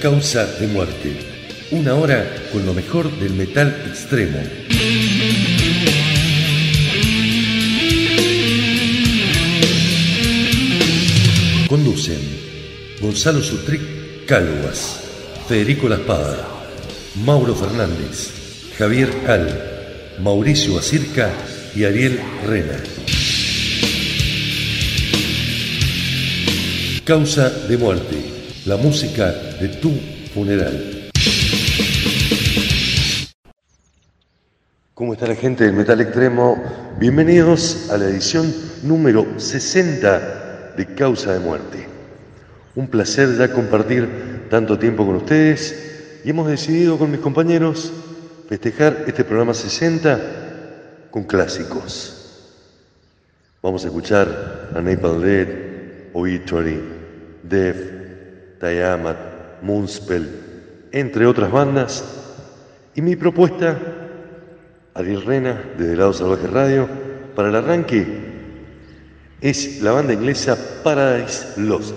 Causa de Muerte. Una hora con lo mejor del metal extremo. Conducen Gonzalo Sutric Cáluas, Federico La Espada, Mauro Fernández, Javier Al, Mauricio Acirca y Ariel Rena. Causa de muerte, la música de tu funeral. ¿Cómo está la gente del Metal Extremo? Bienvenidos a la edición número 60 de Causa de Muerte. Un placer ya compartir tanto tiempo con ustedes y hemos decidido con mis compañeros festejar este programa 60 con clásicos. Vamos a escuchar a Napalm Dead, Obituary, Def, Tiamat, Moonspell, entre otras bandas. Y mi propuesta, Ariel Rena, desde Lado Salvaje Radio, para el arranque, es la banda inglesa Paradise Lost,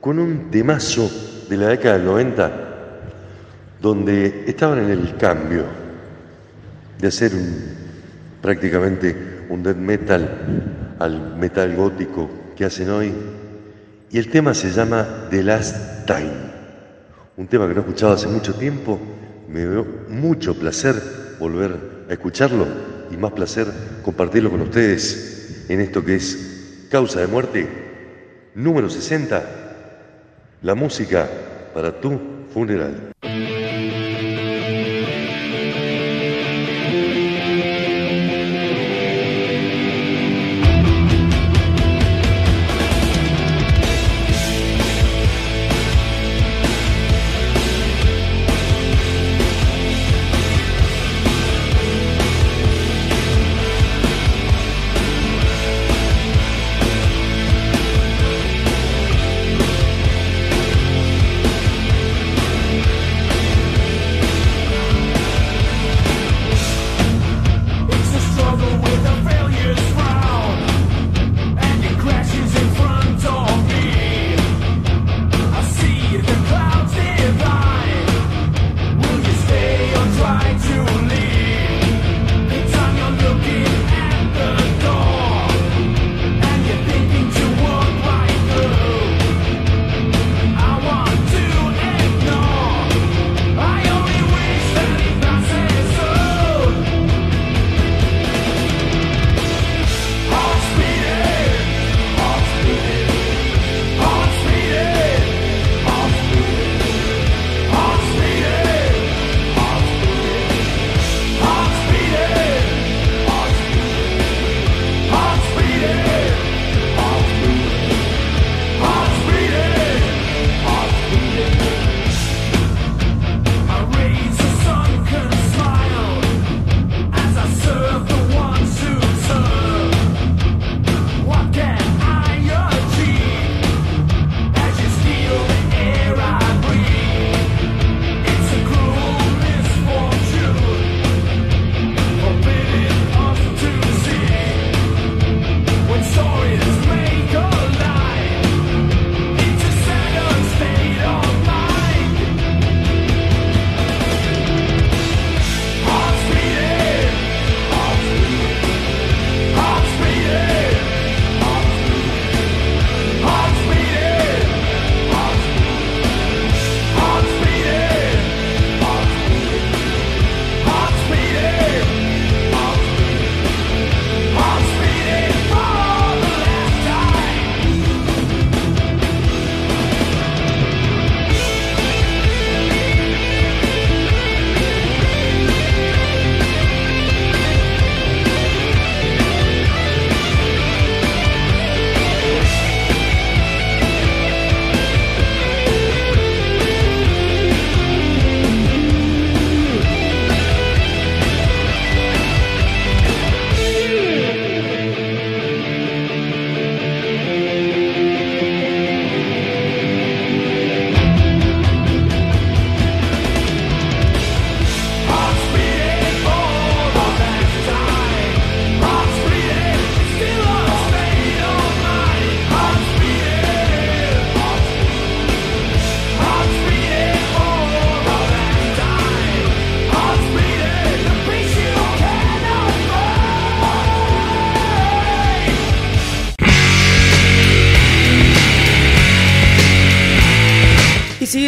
con un temazo de la década del 90, donde estaban en el cambio de hacer prácticamente un death metal al metal gótico que hacen hoy y el tema se llama The Last Time. Un tema que no he escuchado hace mucho tiempo. Me dio mucho placer volver a escucharlo y más placer compartirlo con ustedes en esto que es Causa de Muerte número 60. La música para tu funeral.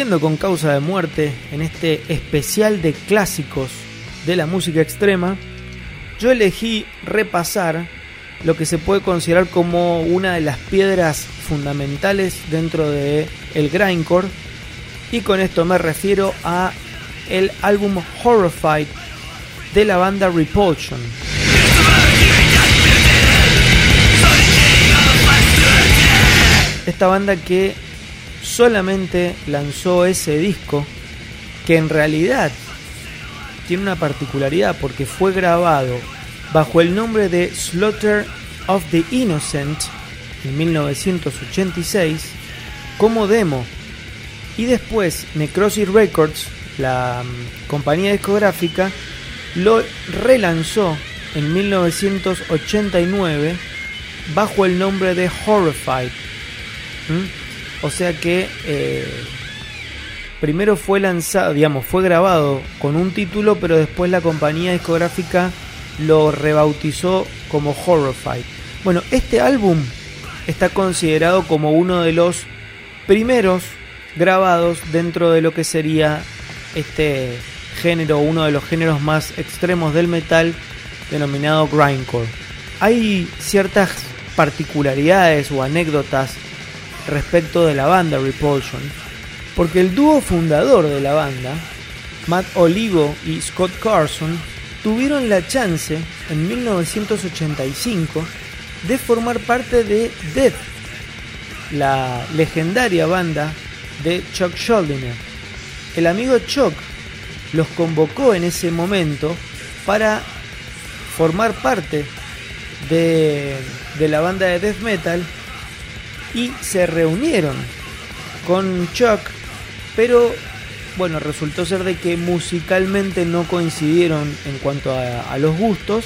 Con causa de muerte en este especial de clásicos de la música extrema, yo elegí repasar lo que se puede considerar como una de las piedras fundamentales dentro de el grindcore y con esto me refiero a el álbum Horrified de la banda Repulsion. Esta banda que solamente lanzó ese disco que en realidad tiene una particularidad porque fue grabado bajo el nombre de Slaughter of the Innocent en 1986 como demo y después Necrosis Records, la mm, compañía discográfica, lo relanzó en 1989 bajo el nombre de Horrified. O sea que eh, primero fue lanzado, digamos, fue grabado con un título, pero después la compañía discográfica lo rebautizó como Horrified. Bueno, este álbum está considerado como uno de los primeros grabados dentro de lo que sería este género, uno de los géneros más extremos del metal, denominado grindcore. Hay ciertas particularidades o anécdotas respecto de la banda Repulsion, porque el dúo fundador de la banda, Matt Olivo y Scott Carson, tuvieron la chance en 1985 de formar parte de Death, la legendaria banda de Chuck Schuldiner. El amigo Chuck los convocó en ese momento para formar parte de, de la banda de death metal y se reunieron con Chuck, pero bueno, resultó ser de que musicalmente no coincidieron en cuanto a, los gustos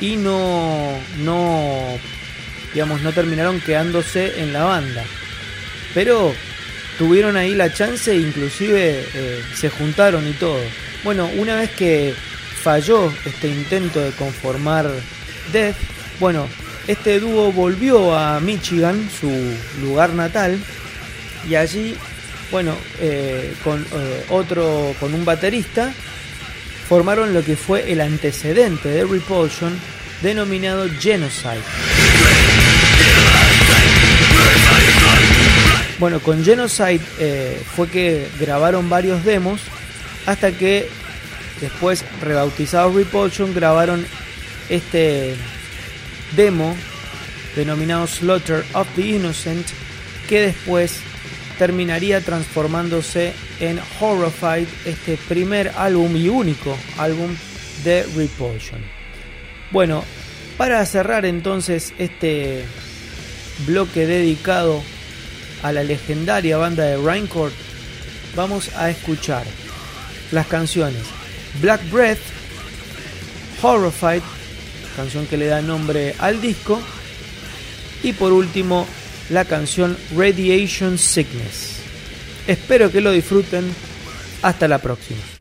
y no, no, digamos, no terminaron quedándose en la banda. Pero tuvieron ahí la chance e inclusive eh, se juntaron y todo. Bueno, una vez que falló este intento de conformar Death, bueno, este dúo volvió a Michigan, su lugar natal, y allí, bueno, eh, con eh, otro, con un baterista, formaron lo que fue el antecedente de Repulsion, denominado Genocide. Bueno, con Genocide eh, fue que grabaron varios demos hasta que después rebautizados Repulsion grabaron este demo denominado Slaughter of the Innocent, que después terminaría transformándose en Horrified, este primer álbum y único álbum de Repulsion. Bueno, para cerrar entonces este bloque dedicado a la legendaria banda de Raincourt, vamos a escuchar las canciones Black Breath, Horrified canción que le da nombre al disco. Y por último, la canción Radiation Sickness. Espero que lo disfruten. Hasta la próxima.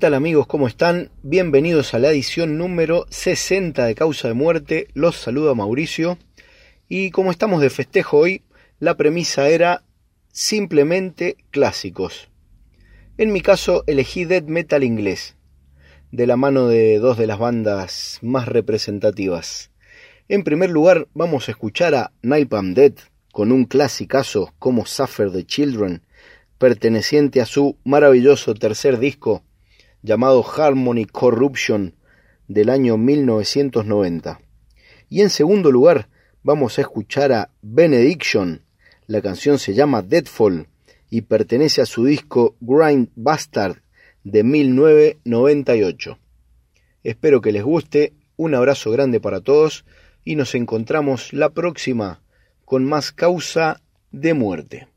Tal amigos? ¿Cómo están? Bienvenidos a la edición número 60 de Causa de Muerte. Los saluda Mauricio. Y como estamos de festejo hoy, la premisa era simplemente clásicos. En mi caso elegí death metal inglés, de la mano de dos de las bandas más representativas. En primer lugar vamos a escuchar a Napalm Dead con un clasicazo como Suffer the Children, perteneciente a su maravilloso tercer disco llamado Harmony Corruption del año 1990. Y en segundo lugar, vamos a escuchar a Benediction. La canción se llama Deadfall y pertenece a su disco Grind Bastard de 1998. Espero que les guste, un abrazo grande para todos y nos encontramos la próxima con más causa de muerte.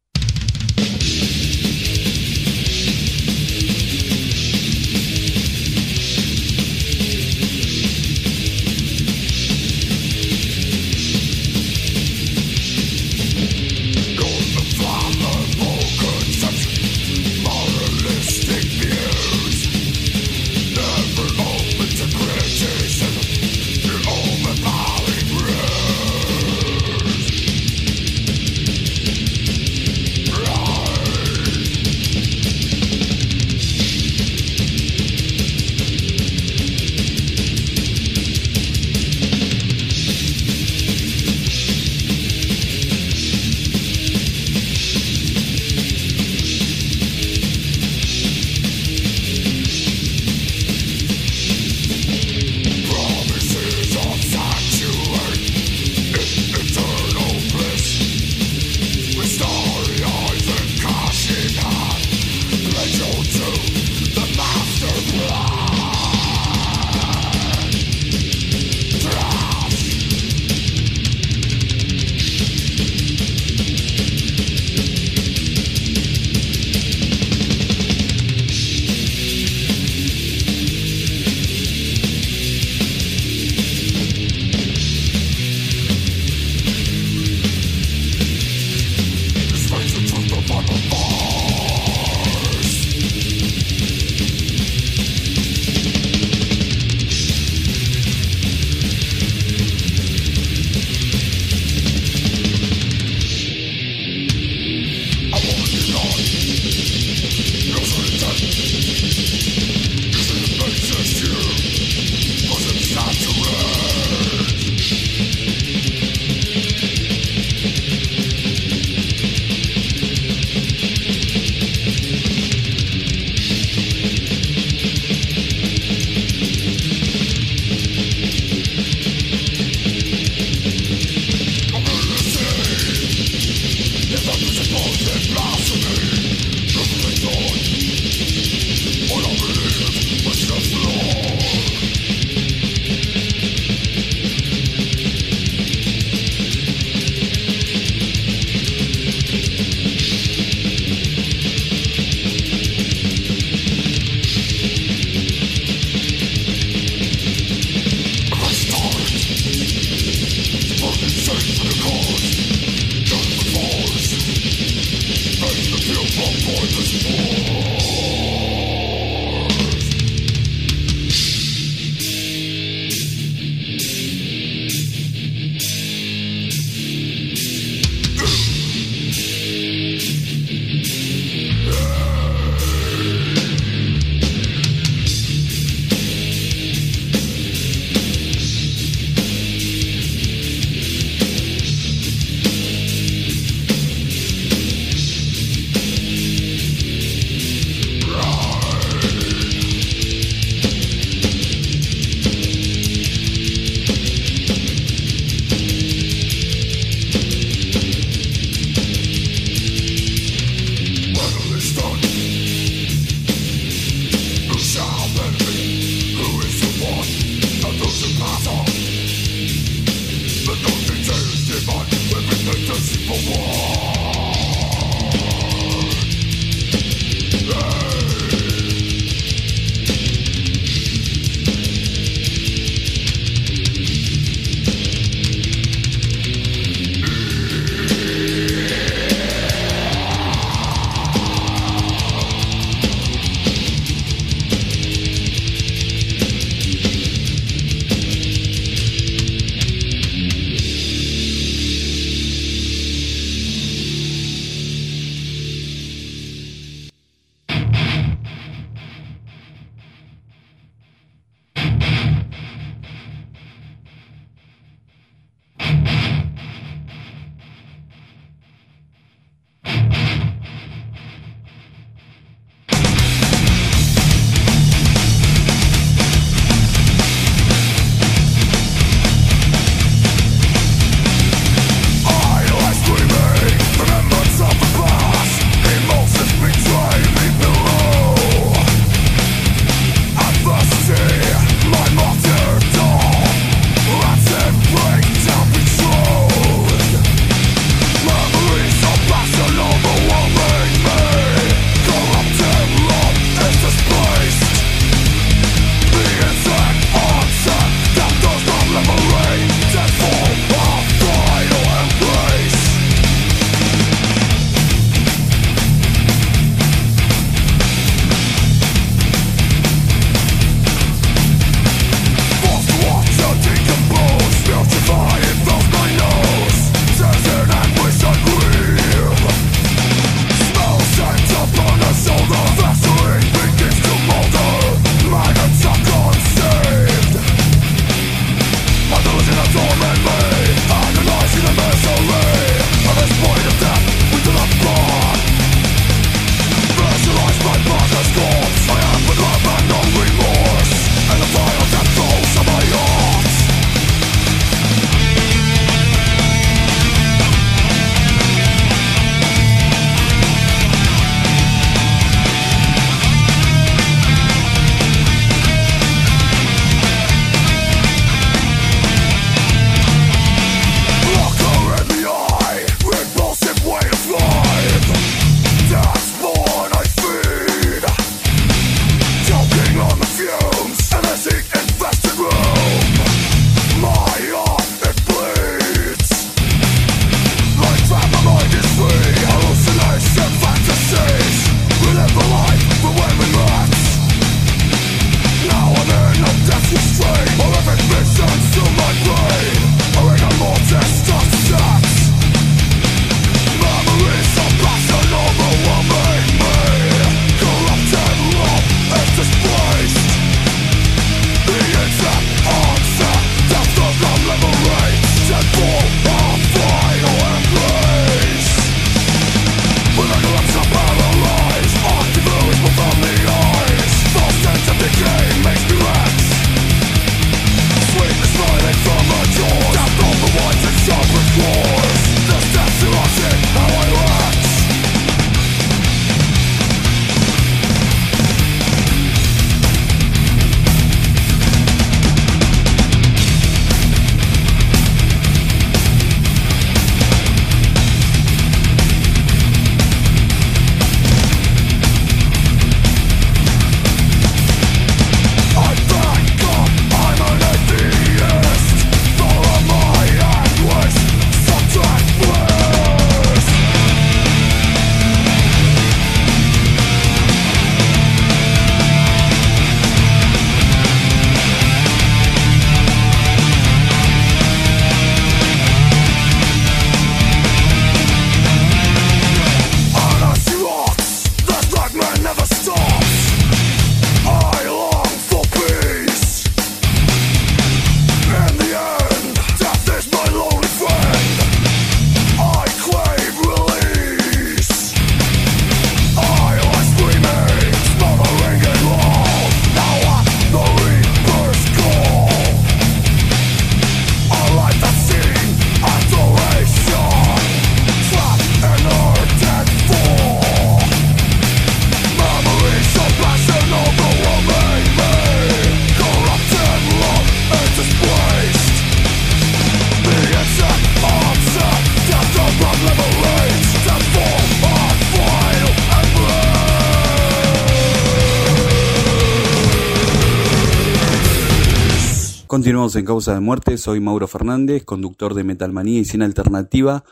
En Causa de Muerte, soy Mauro Fernández, conductor de Metalmanía y Cine Alternativa.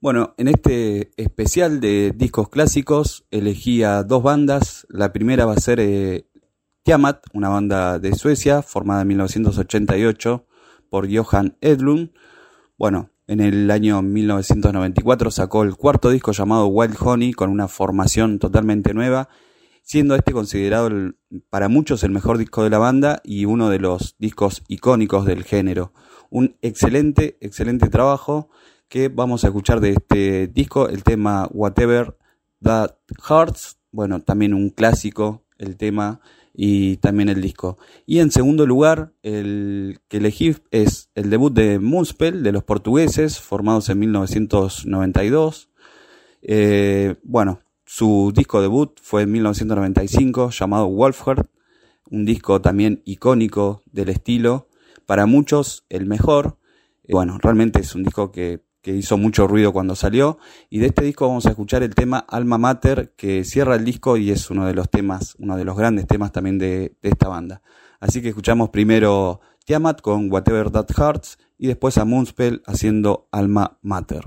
Bueno, en este especial de discos clásicos elegí a dos bandas. La primera va a ser eh, Tiamat, una banda de Suecia formada en 1988 por Johan Edlund. Bueno, en el año 1994 sacó el cuarto disco llamado Wild Honey con una formación totalmente nueva siendo este considerado para muchos el mejor disco de la banda y uno de los discos icónicos del género. Un excelente, excelente trabajo que vamos a escuchar de este disco, el tema Whatever That Hurts, bueno, también un clásico el tema y también el disco. Y en segundo lugar, el que elegí es el debut de Moonspell, de los portugueses, formados en 1992. Eh, bueno, su disco debut fue en 1995 llamado Wolfheart, un disco también icónico del estilo, para muchos el mejor. Bueno, realmente es un disco que, hizo mucho ruido cuando salió y de este disco vamos a escuchar el tema Alma Mater que cierra el disco y es uno de los temas, uno de los grandes temas también de, de esta banda. Así que escuchamos primero Tiamat con Whatever That Hurts y después a Moonspell haciendo Alma Mater.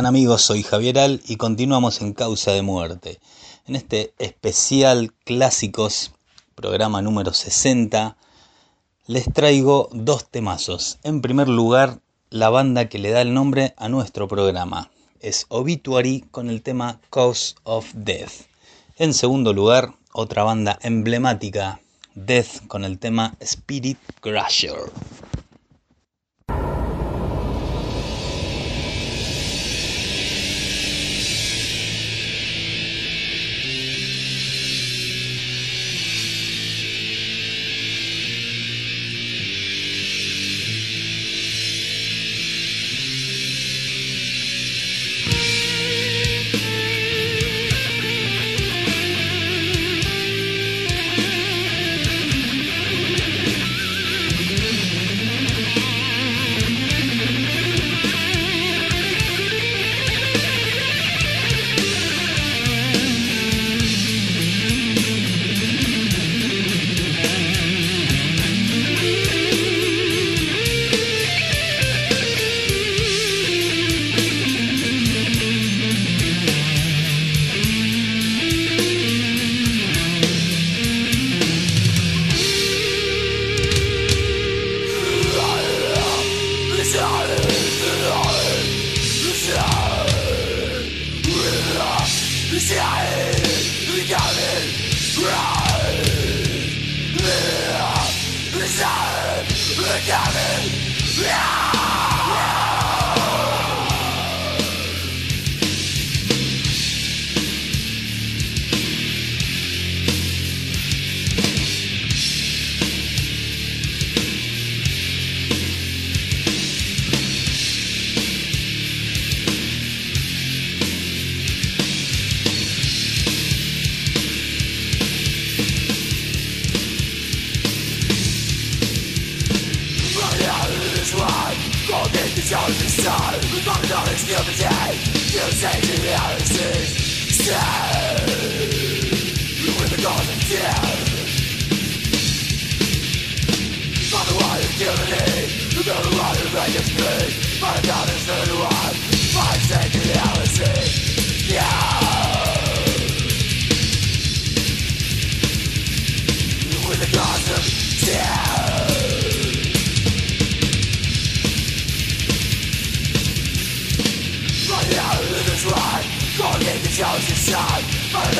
Están amigos? Soy Javier Al y continuamos en Causa de Muerte. En este especial Clásicos, programa número 60, les traigo dos temazos. En primer lugar, la banda que le da el nombre a nuestro programa. Es Obituary con el tema Cause of Death. En segundo lugar, otra banda emblemática, Death con el tema Spirit Crusher.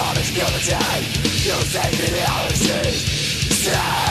of impunity Using reality Stand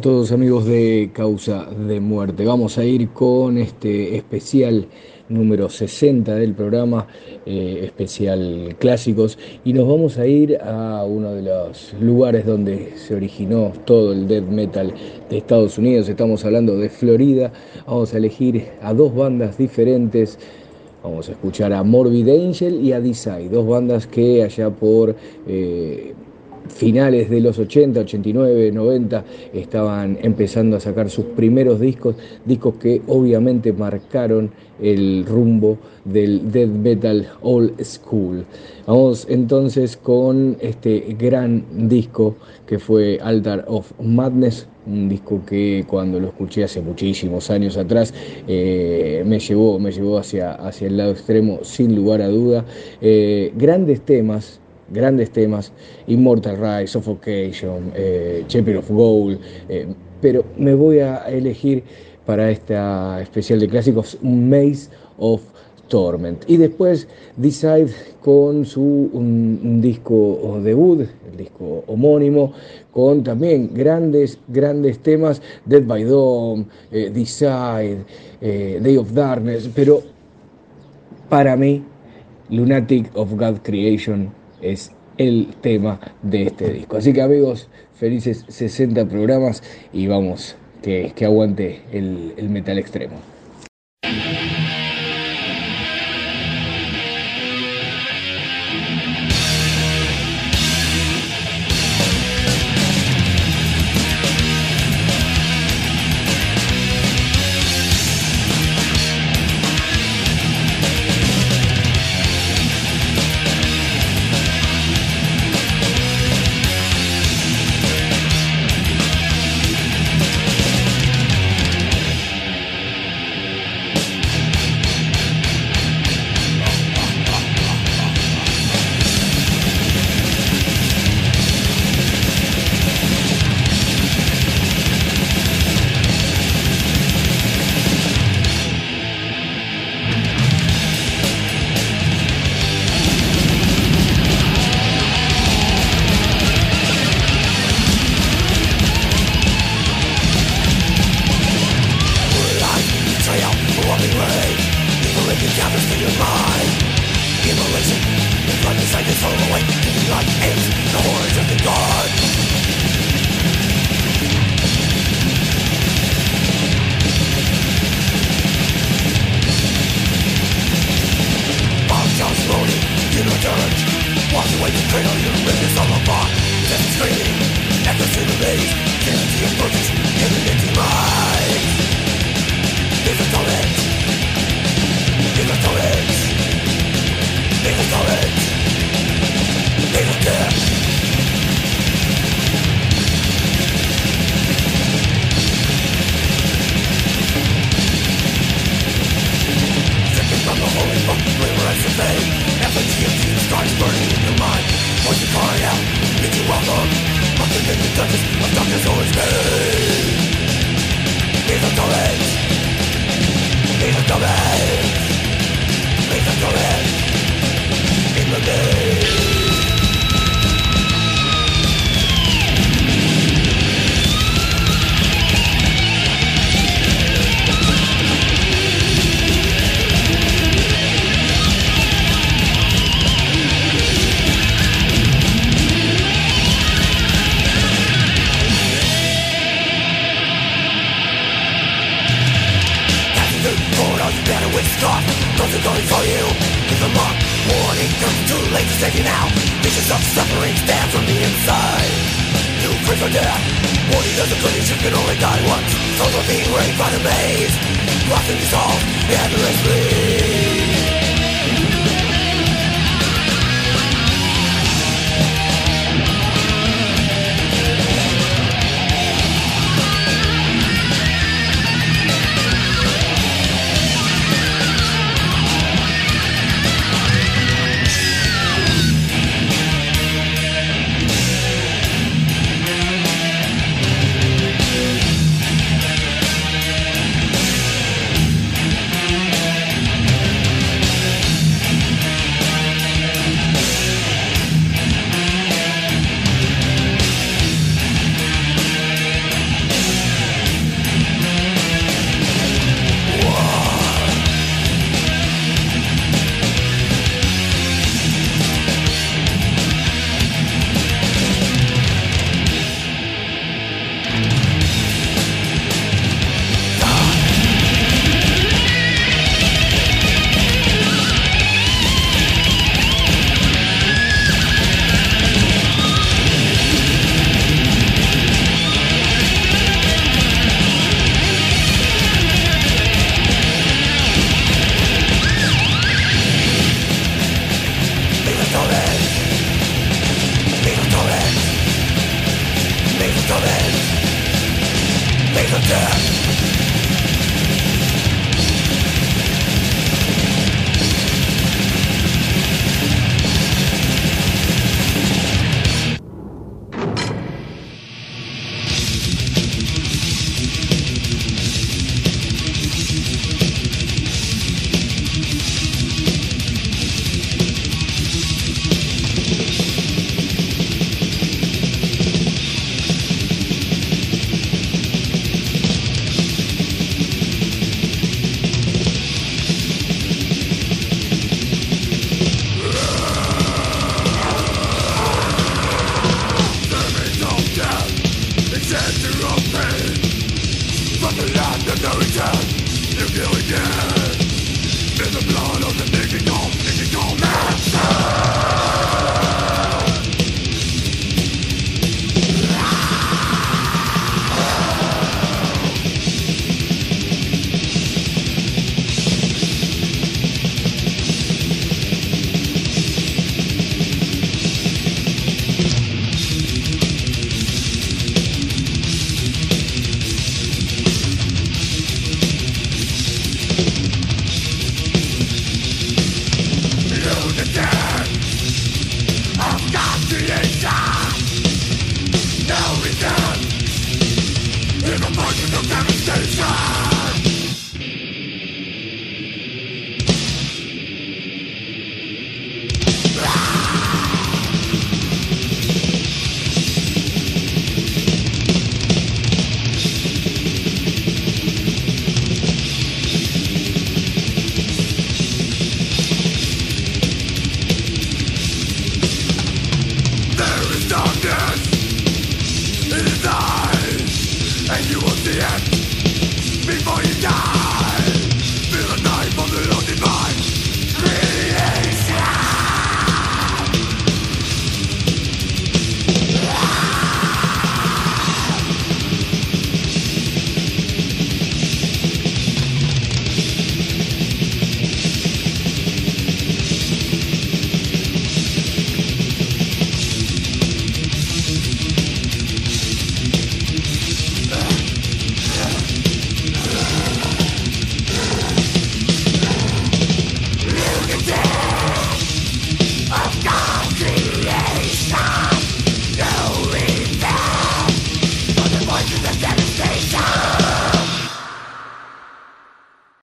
todos amigos de Causa de Muerte. Vamos a ir con este especial número 60 del programa, eh, especial clásicos, y nos vamos a ir a uno de los lugares donde se originó todo el death metal de Estados Unidos. Estamos hablando de Florida. Vamos a elegir a dos bandas diferentes. Vamos a escuchar a Morbid Angel y a Desire, dos bandas que allá por eh, finales de los 80, 89, 90 estaban empezando a sacar sus primeros discos, discos que obviamente marcaron el rumbo del death metal old school. Vamos entonces con este gran disco que fue Altar of Madness, un disco que cuando lo escuché hace muchísimos años atrás eh, me llevó, me llevó hacia, hacia el lado extremo sin lugar a duda. Eh, grandes temas, grandes temas, Immortal Rise, Suffocation, eh, Champion of Gold, eh, pero me voy a elegir para esta especial de clásicos Maze of Torment. Y después Decide con su disco debut, el disco homónimo, con también grandes, grandes temas, Dead by Dawn, eh, Decide, eh, Day of Darkness, pero para mí, Lunatic of God Creation es el tema de este disco. Así que amigos, felices 60 programas y vamos, que, que aguante el, el metal extremo.